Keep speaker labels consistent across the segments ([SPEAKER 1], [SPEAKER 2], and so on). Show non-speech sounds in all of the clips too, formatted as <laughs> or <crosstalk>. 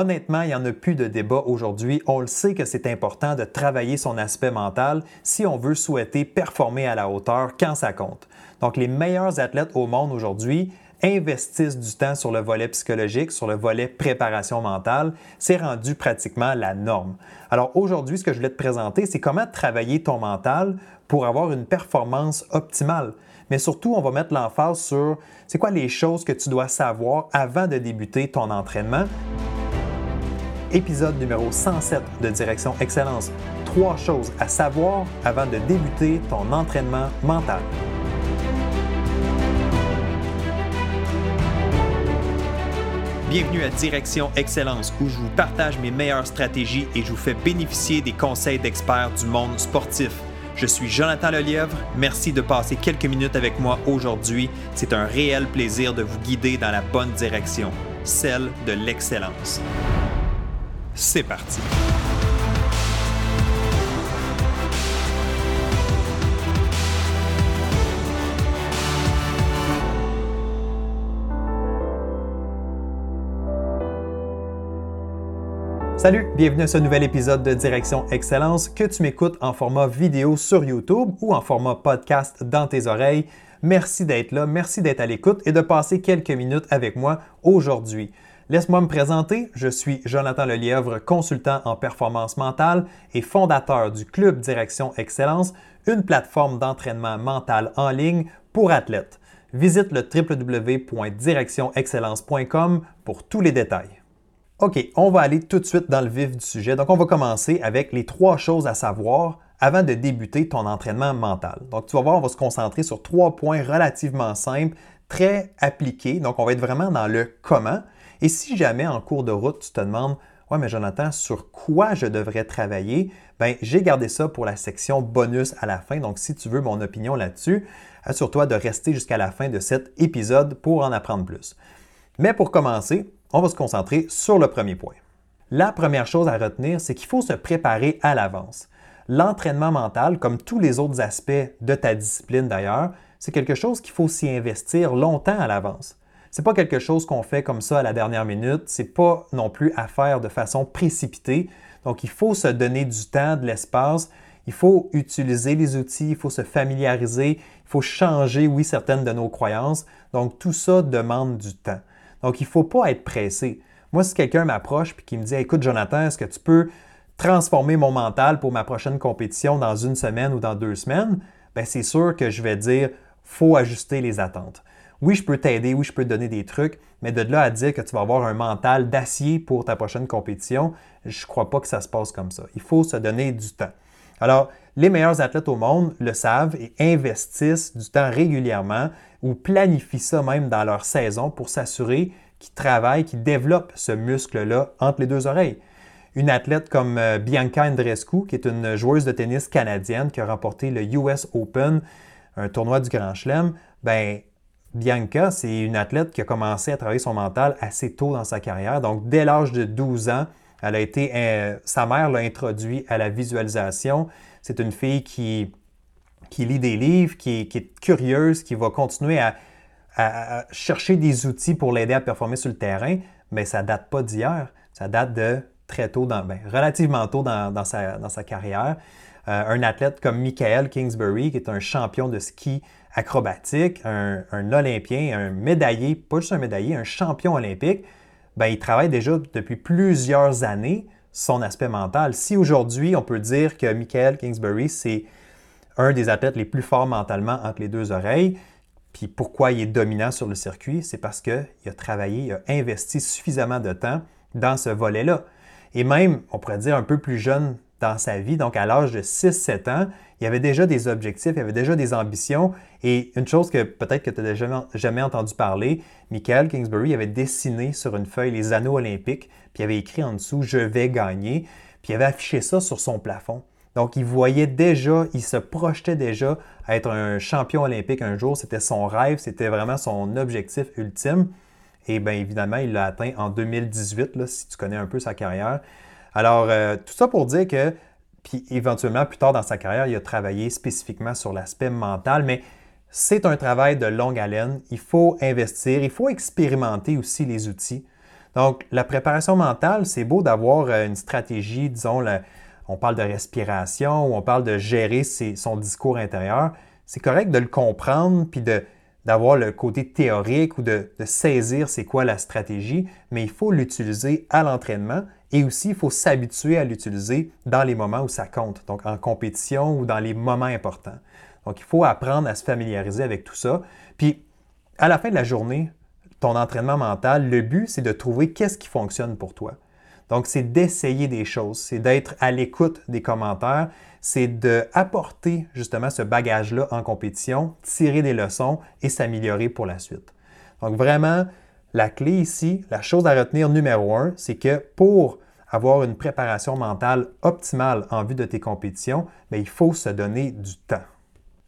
[SPEAKER 1] Honnêtement, il n'y en a plus de débat aujourd'hui. On le sait que c'est important de travailler son aspect mental si on veut souhaiter performer à la hauteur quand ça compte. Donc, les meilleurs athlètes au monde aujourd'hui investissent du temps sur le volet psychologique, sur le volet préparation mentale. C'est rendu pratiquement la norme. Alors aujourd'hui, ce que je voulais te présenter, c'est comment travailler ton mental pour avoir une performance optimale. Mais surtout, on va mettre l'emphase sur c'est quoi les choses que tu dois savoir avant de débuter ton entraînement. Épisode numéro 107 de Direction Excellence. Trois choses à savoir avant de débuter ton entraînement mental. Bienvenue à Direction Excellence où je vous partage mes meilleures stratégies et je vous fais bénéficier des conseils d'experts du monde sportif. Je suis Jonathan Lelièvre. Merci de passer quelques minutes avec moi aujourd'hui. C'est un réel plaisir de vous guider dans la bonne direction, celle de l'excellence. C'est parti. Salut, bienvenue à ce nouvel épisode de Direction Excellence, que tu m'écoutes en format vidéo sur YouTube ou en format podcast dans tes oreilles. Merci d'être là, merci d'être à l'écoute et de passer quelques minutes avec moi aujourd'hui. Laisse-moi me présenter, je suis Jonathan Lelièvre, consultant en performance mentale et fondateur du Club Direction Excellence, une plateforme d'entraînement mental en ligne pour athlètes. Visite le www.directionexcellence.com pour tous les détails. OK, on va aller tout de suite dans le vif du sujet. Donc, on va commencer avec les trois choses à savoir avant de débuter ton entraînement mental. Donc, tu vas voir, on va se concentrer sur trois points relativement simples, très appliqués. Donc, on va être vraiment dans le comment. Et si jamais en cours de route, tu te demandes, ouais, mais Jonathan, sur quoi je devrais travailler? Bien, j'ai gardé ça pour la section bonus à la fin. Donc, si tu veux mon opinion là-dessus, assure-toi de rester jusqu'à la fin de cet épisode pour en apprendre plus. Mais pour commencer, on va se concentrer sur le premier point. La première chose à retenir, c'est qu'il faut se préparer à l'avance. L'entraînement mental, comme tous les autres aspects de ta discipline d'ailleurs, c'est quelque chose qu'il faut s'y investir longtemps à l'avance. Ce n'est pas quelque chose qu'on fait comme ça à la dernière minute, ce n'est pas non plus à faire de façon précipitée. Donc il faut se donner du temps, de l'espace, il faut utiliser les outils, il faut se familiariser, il faut changer, oui, certaines de nos croyances. Donc tout ça demande du temps. Donc, il ne faut pas être pressé. Moi, si quelqu'un m'approche et qui me dit Écoute, Jonathan, est-ce que tu peux transformer mon mental pour ma prochaine compétition dans une semaine ou dans deux semaines Bien, c'est sûr que je vais dire faut ajuster les attentes. Oui, je peux t'aider, oui, je peux te donner des trucs, mais de là à dire que tu vas avoir un mental d'acier pour ta prochaine compétition, je ne crois pas que ça se passe comme ça. Il faut se donner du temps. Alors, les meilleurs athlètes au monde le savent et investissent du temps régulièrement ou planifient ça même dans leur saison pour s'assurer qu'ils travaillent, qu'ils développent ce muscle-là entre les deux oreilles. Une athlète comme euh, Bianca Andreescu, qui est une joueuse de tennis canadienne qui a remporté le US Open, un tournoi du Grand Chelem, ben Bianca, c'est une athlète qui a commencé à travailler son mental assez tôt dans sa carrière. Donc, dès l'âge de 12 ans, elle a été, euh, sa mère l'a introduit à la visualisation. C'est une fille qui, qui lit des livres, qui, est curieuse, qui va continuer à, chercher des outils pour l'aider à performer sur le terrain, mais ça date pas d'hier. Ça date de très tôt, dans, ben, relativement tôt dans, sa, dans sa, carrière. Euh, un athlète comme Michael Kingsbury, qui est un champion de ski acrobatique, un, un Olympien, un médaillé, pas juste un médaillé, un champion olympique, ben, il travaille déjà depuis plusieurs années son aspect mental. Si aujourd'hui, on peut dire que Michael Kingsbury, c'est un des athlètes les plus forts mentalement entre les deux oreilles, puis pourquoi il est dominant sur le circuit, c'est parce qu'il a travaillé, il a investi suffisamment de temps dans ce volet-là. Et même, on pourrait dire un peu plus jeune dans sa vie, donc à l'âge de 6-7 ans, il y avait déjà des objectifs, il y avait déjà des ambitions. Et une chose que peut-être que tu n'as jamais, entendu parler, Michael Kingsbury avait dessiné sur une feuille les anneaux olympiques, puis il avait écrit en dessous Je vais gagner, puis il avait affiché ça sur son plafond. Donc, il voyait déjà, il se projetait déjà à être un champion olympique un jour. C'était son rêve, c'était vraiment son objectif ultime. Et bien évidemment, il l'a atteint en 2018, là, si tu connais un peu sa carrière. Alors, euh, tout ça pour dire que, puis éventuellement, plus tard dans sa carrière, il a travaillé spécifiquement sur l'aspect mental, mais c'est un travail de longue haleine. Il faut investir, il faut expérimenter aussi les outils. Donc, la préparation mentale, c'est beau d'avoir euh, une stratégie, disons, on parle de respiration ou on parle de gérer son discours intérieur. C'est correct de le comprendre puis d'avoir le côté théorique ou de, saisir c'est quoi la stratégie, mais il faut l'utiliser à l'entraînement et aussi il faut s'habituer à l'utiliser dans les moments où ça compte, donc en compétition ou dans les moments importants. Donc il faut apprendre à se familiariser avec tout ça. Puis à la fin de la journée, ton entraînement mental, le but, c'est de trouver qu'est-ce qui fonctionne pour toi. Donc, c'est d'essayer des choses, c'est d'être à l'écoute des commentaires, c'est d'apporter justement ce bagage-là en compétition, tirer des leçons et s'améliorer pour la suite. Donc, vraiment, la clé ici, la chose à retenir numéro un, c'est que pour avoir une préparation mentale optimale en vue de tes compétitions, ben, il faut se donner du temps.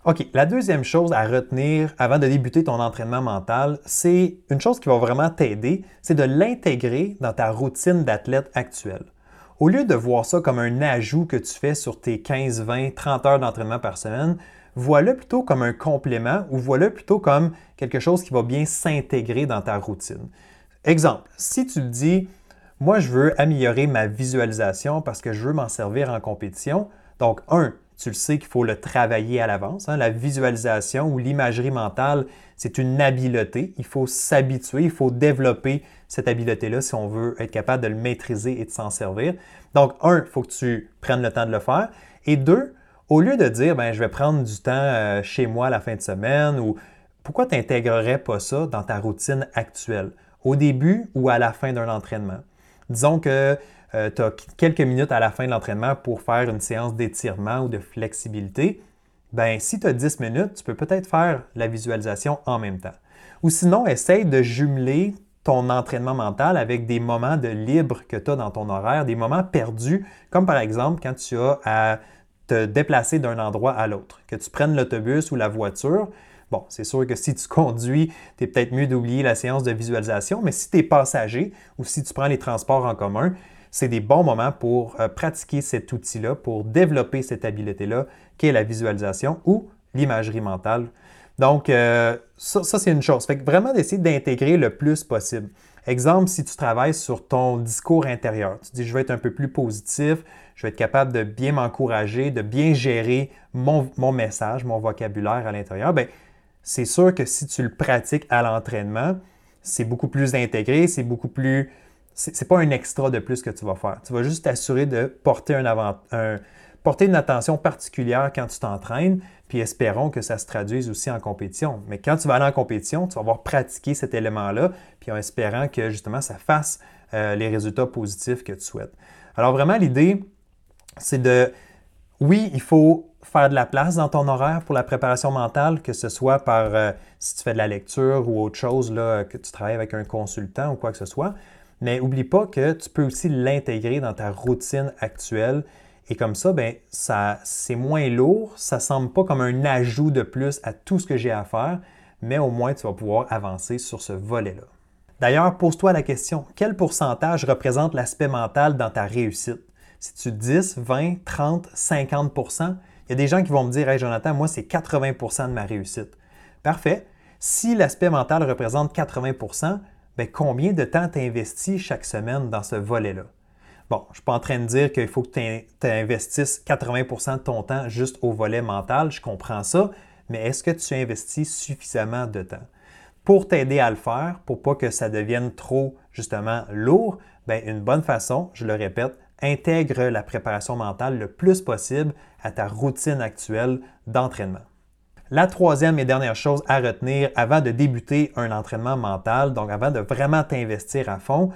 [SPEAKER 1] OK, la deuxième chose à retenir avant de débuter ton entraînement mental, c'est une chose qui va vraiment t'aider, c'est de l'intégrer dans ta routine d'athlète actuelle. Au lieu de voir ça comme un ajout que tu fais sur tes 15, 20, 30 heures d'entraînement par semaine, vois-le plutôt comme un complément ou vois-le plutôt comme quelque chose qui va bien s'intégrer dans ta routine. Exemple, si tu dis, moi je veux améliorer ma visualisation parce que je veux m'en servir en compétition, donc un, tu le sais qu'il faut le travailler à l'avance. Hein. La visualisation ou l'imagerie mentale, c'est une habileté. Il faut s'habituer, il faut développer cette habileté-là si on veut être capable de le maîtriser et de s'en servir. Donc, un, il faut que tu prennes le temps de le faire. Et deux, au lieu de dire, ben, je vais prendre du temps euh, chez moi la fin de semaine ou pourquoi tu n'intégrerais pas ça dans ta routine actuelle, au début ou à la fin d'un entraînement? Disons que euh, tu as quelques minutes à la fin de l'entraînement pour faire une séance d'étirement ou de flexibilité, ben si tu as 10 minutes, tu peux peut-être faire la visualisation en même temps. Ou sinon, essaye de jumeler ton entraînement mental avec des moments de libre que tu as dans ton horaire, des moments perdus, comme par exemple quand tu as à te déplacer d'un endroit à l'autre, que tu prennes l'autobus ou la voiture. Bon, c'est sûr que si tu <laughs> conduis, tu es peut-être mieux d'oublier la séance de visualisation, mais si tu es passager ou si tu prends les transports en commun, c'est des bons moments pour euh, pratiquer cet outil-là, pour développer cette habileté-là, qui est la visualisation ou l'imagerie mentale. Donc, euh, ça, c'est une chose. Fait que vraiment d'essayer d'intégrer le plus possible. Exemple, si tu travailles sur ton discours intérieur, tu dis je vais être un peu plus positif, je vais être capable de bien m'encourager, de bien gérer mon, message, mon vocabulaire à l'intérieur, bien, c'est sûr que si tu le pratiques à l'entraînement, c'est beaucoup plus intégré, c'est beaucoup plus c'est pas un extra de plus que tu vas faire. Tu vas juste t'assurer de porter, un porter une attention particulière quand tu t'entraînes, puis espérons que ça se traduise aussi en compétition. Mais quand tu vas aller en compétition, tu vas avoir pratiqué cet élément-là, puis en espérant que justement ça fasse euh, les résultats positifs que tu souhaites. Alors vraiment, l'idée, c'est de, oui, il faut faire de la place dans ton horaire pour la préparation mentale, que ce soit par euh, si tu fais de la lecture ou autre chose, là, que tu travailles avec un consultant ou quoi que ce soit. Mais n'oublie pas que tu peux aussi l'intégrer dans ta routine actuelle. Et comme ça, ben, ça c'est moins lourd, ça ne semble pas comme un ajout de plus à tout ce que j'ai à faire, mais au moins tu vas pouvoir avancer sur ce volet-là. D'ailleurs, pose-toi la question, quel pourcentage représente l'aspect mental dans ta réussite? Si tu 10, 20, 30, 50% il y a des gens qui vont me dire Hey Jonathan, moi c'est 80% de ma réussite. Parfait. Si l'aspect mental représente 80 ben, combien de temps tu investis chaque semaine dans ce volet-là? Bon, je ne suis pas en train de dire qu'il faut que tu investisses 80% de ton temps juste au volet mental, je comprends ça, mais est-ce que tu investis suffisamment de temps? Pour t'aider à le faire, pour pas que ça devienne trop justement lourd, ben, une bonne façon, je le répète, intègre la préparation mentale le plus possible à ta routine actuelle d'entraînement. La troisième et dernière chose à retenir avant de débuter un entraînement mental, donc avant de vraiment t'investir à fond,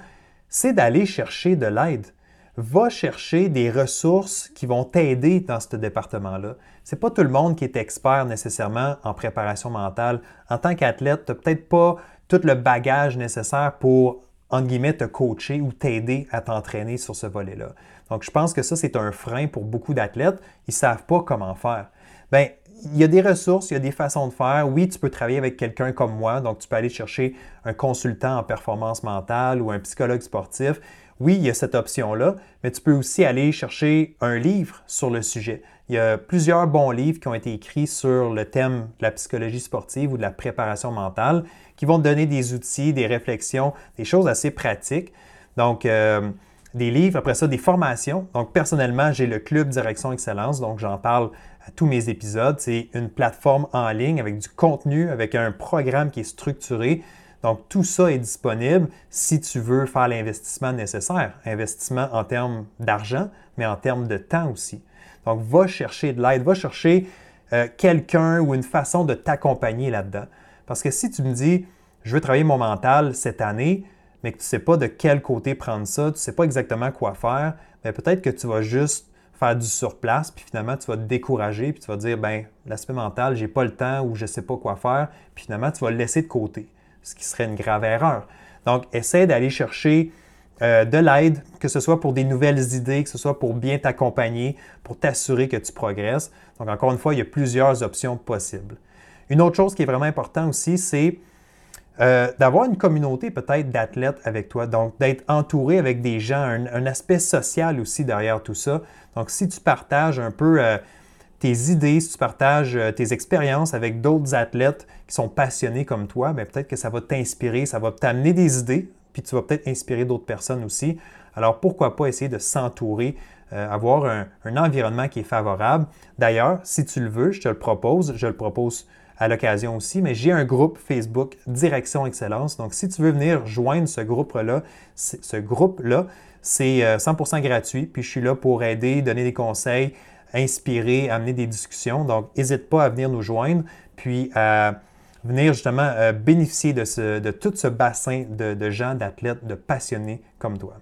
[SPEAKER 1] c'est d'aller chercher de l'aide. Va chercher des ressources qui vont t'aider dans ce département-là. Ce n'est pas tout le monde qui est expert nécessairement en préparation mentale. En tant qu'athlète, tu n'as peut-être pas tout le bagage nécessaire pour, entre guillemets, te coacher ou t'aider à t'entraîner sur ce volet-là. Donc, je pense que ça, c'est un frein pour beaucoup d'athlètes. Ils ne savent pas comment faire. Bien, il y a des ressources, il y a des façons de faire. Oui, tu peux travailler avec quelqu'un comme moi, donc tu peux aller chercher un consultant en performance mentale ou un psychologue sportif. Oui, il y a cette option-là, mais tu peux aussi aller chercher un livre sur le sujet. Il y a plusieurs bons livres qui ont été écrits sur le thème de la psychologie sportive ou de la préparation mentale qui vont te donner des outils, des réflexions, des choses assez pratiques. Donc, euh, des livres, après ça, des formations. Donc, personnellement, j'ai le Club Direction Excellence, donc j'en parle tous mes épisodes. C'est une plateforme en ligne avec du contenu, avec un programme qui est structuré. Donc, tout ça est disponible si tu veux faire l'investissement nécessaire. Investissement en termes d'argent, mais en termes de temps aussi. Donc, va chercher de l'aide, va chercher euh, quelqu'un ou une façon de t'accompagner là-dedans. Parce que si tu me dis, je veux travailler mon mental cette année, mais que tu ne sais pas de quel côté prendre ça, tu ne sais pas exactement quoi faire, bien, peut-être que tu vas juste faire du surplace, puis finalement, tu vas te décourager, puis tu vas dire, ben l'aspect mental, j'ai pas le temps ou je sais pas quoi faire, puis finalement, tu vas le laisser de côté, ce qui serait une grave erreur. Donc, essaie d'aller chercher euh, de l'aide, que ce soit pour des nouvelles idées, que ce soit pour bien t'accompagner, pour t'assurer que tu progresses. Donc, encore une fois, il y a plusieurs options possibles. Une autre chose qui est vraiment importante aussi, c'est euh, d'avoir une communauté peut-être d'athlètes avec toi, donc d'être entouré avec des gens, un, aspect social aussi derrière tout ça. Donc si tu partages un peu euh, tes idées, si tu partages euh, tes expériences avec d'autres athlètes qui sont passionnés comme toi, ben, peut-être que ça va t'inspirer, ça va t'amener des idées, puis tu vas peut-être inspirer d'autres personnes aussi. Alors pourquoi pas essayer de s'entourer, avoir un, un environnement qui est favorable. D'ailleurs, si tu le veux, je te le propose, je le propose à l'occasion aussi, mais j'ai un groupe Facebook Direction Excellence. Donc, si tu veux venir joindre ce groupe-là, ce groupe-là, c'est 100% euh, gratuit. Puis, je suis là pour aider, donner des conseils, inspirer, amener des discussions. Donc, n'hésite pas à venir nous joindre, puis à venir justement euh, bénéficier de, tout ce bassin de gens, d'athlètes, de passionnés comme toi.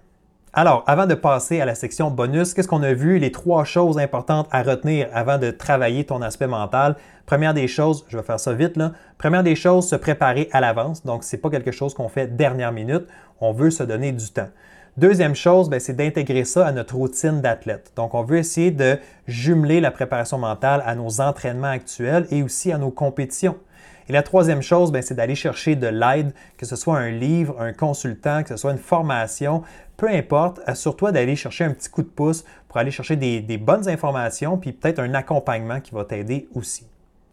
[SPEAKER 1] Alors, avant de passer à la section bonus, qu'est-ce qu'on a vu? Les trois choses importantes à retenir avant de travailler ton aspect mental. Première des choses, je vais faire ça vite là. Première des choses, se préparer à l'avance. Donc, ce n'est pas quelque chose qu'on fait dernière minute. On veut se donner du temps. Deuxième chose, ben, c'est d'intégrer ça à notre routine d'athlète. Donc, on veut essayer de jumeler la préparation mentale à nos entraînements actuels et aussi à nos compétitions. Et la troisième chose, ben, c'est d'aller chercher de l'aide, que ce soit un livre, un consultant, que ce soit une formation, peu importe, assure-toi d'aller chercher un petit coup de pouce pour aller chercher des, bonnes informations, puis peut-être un accompagnement qui va t'aider aussi.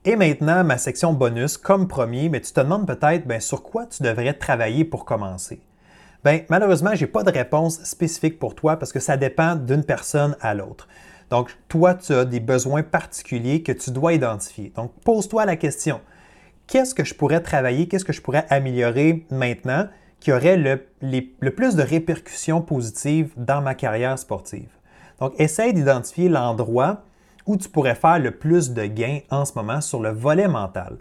[SPEAKER 1] Et maintenant, ma section bonus, comme premier, mais tu te demandes peut-être ben, sur quoi tu devrais travailler pour commencer? Bien, malheureusement, je n'ai pas de réponse spécifique pour toi parce que ça dépend d'une personne à l'autre. Donc, toi, tu as des besoins particuliers que tu dois identifier. Donc, pose-toi la question, qu'est-ce que je pourrais travailler, qu'est-ce que je pourrais améliorer maintenant qui aurait le, plus de répercussions positives dans ma carrière sportive? Donc, essaye d'identifier l'endroit où tu pourrais faire le plus de gains en ce moment sur le volet mental.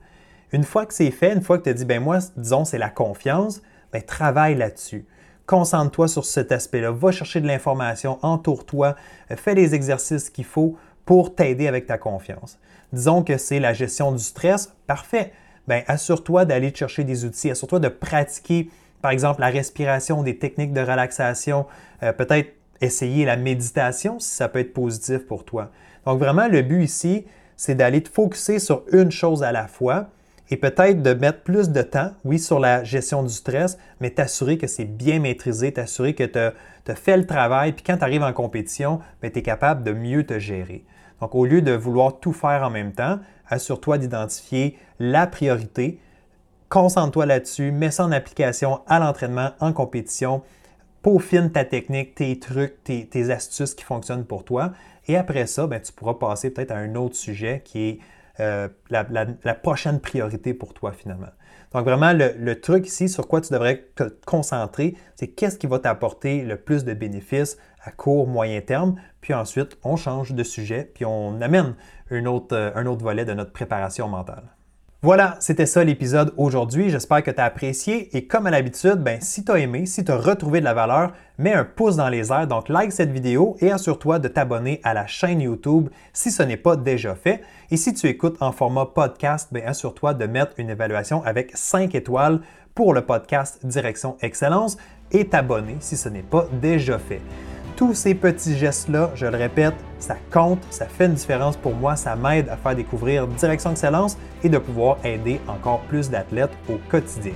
[SPEAKER 1] Une fois que c'est fait, une fois que tu as dit, ben moi, disons, c'est la confiance, ben travaille là-dessus. Concentre-toi sur cet aspect-là. Va chercher de l'information, entoure-toi, fais les exercices qu'il faut pour t'aider avec ta confiance. Disons que c'est la gestion du stress, parfait. Ben, assure-toi d'aller chercher des outils, assure-toi de pratiquer par exemple la respiration, des techniques de relaxation, euh, peut-être essayer la méditation si ça peut être positif pour toi. Donc vraiment, le but ici, c'est d'aller te focuser sur une chose à la fois et peut-être de mettre plus de temps, oui, sur la gestion du stress, mais t'assurer que c'est bien maîtrisé, t'assurer que tu fait le travail, puis quand tu arrives en compétition, ben, tu es capable de mieux te gérer. Donc, au lieu de vouloir tout faire en même temps, assure-toi d'identifier la priorité, Concentre-toi là-dessus, mets ça en application à l'entraînement, en compétition, peaufine ta technique, tes trucs, tes, astuces qui fonctionnent pour toi. Et après ça, ben, tu pourras passer peut-être à un autre sujet qui est euh, la, prochaine priorité pour toi finalement. Donc vraiment, le, le, truc ici sur quoi tu devrais te concentrer, c'est qu'est-ce qui va t'apporter le plus de bénéfices à court, moyen terme. Puis ensuite, on change de sujet, puis on amène un autre, euh, un autre volet de notre préparation mentale. Voilà, c'était ça l'épisode aujourd'hui. J'espère que tu as apprécié. Et comme à l'habitude, ben, si tu as aimé, si tu as retrouvé de la valeur, mets un pouce dans les airs. Donc, like cette vidéo et assure-toi de t'abonner à la chaîne YouTube si ce n'est pas déjà fait. Et si tu écoutes en format podcast, ben, assure-toi de mettre une évaluation avec 5 étoiles pour le podcast Direction Excellence et t'abonner si ce n'est pas déjà fait tous ces petits gestes-là, je le répète, ça compte, ça fait une différence pour moi, ça m'aide à faire découvrir Direction Excellence et de pouvoir aider encore plus d'athlètes au quotidien.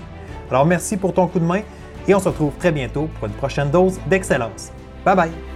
[SPEAKER 1] Alors merci pour ton coup de main et on se retrouve très bientôt pour une prochaine dose d'excellence. Bye bye!